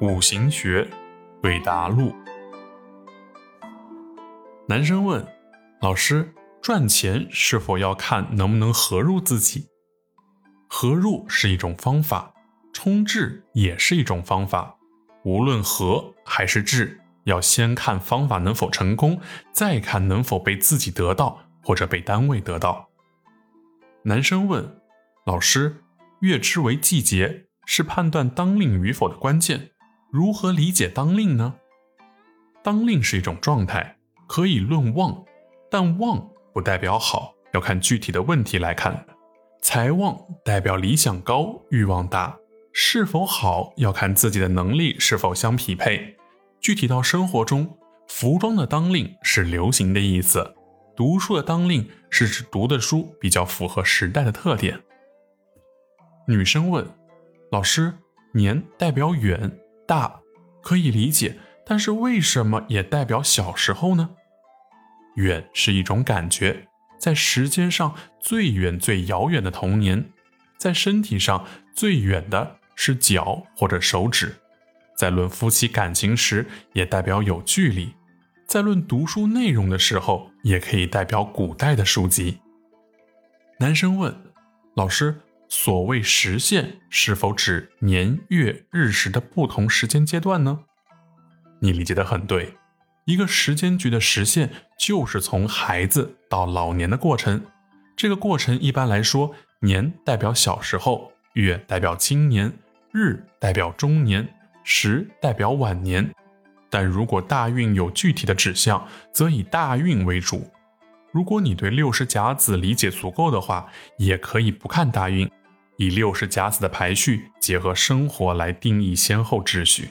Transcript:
五行学，对答录。男生问老师：赚钱是否要看能不能合入自己？合入是一种方法，冲至也是一种方法。无论合还是至，要先看方法能否成功，再看能否被自己得到或者被单位得到。男生问老师：月支为季节，是判断当令与否的关键。如何理解当令呢？当令是一种状态，可以论旺，但旺不代表好，要看具体的问题来看。财旺代表理想高、欲望大，是否好要看自己的能力是否相匹配。具体到生活中，服装的当令是流行的意思，读书的当令是指读的书比较符合时代的特点。女生问老师：年代表远。大可以理解，但是为什么也代表小时候呢？远是一种感觉，在时间上最远、最遥远的童年，在身体上最远的是脚或者手指，在论夫妻感情时也代表有距离，在论读书内容的时候也可以代表古代的书籍。男生问老师。所谓时限是否指年月日时的不同时间阶段呢？你理解的很对，一个时间局的时限就是从孩子到老年的过程。这个过程一般来说，年代表小时候，月代表青年，日代表中年，时代表晚年。但如果大运有具体的指向，则以大运为主。如果你对六十甲子理解足够的话，也可以不看大运。以六十甲子的排序结合生活来定义先后秩序。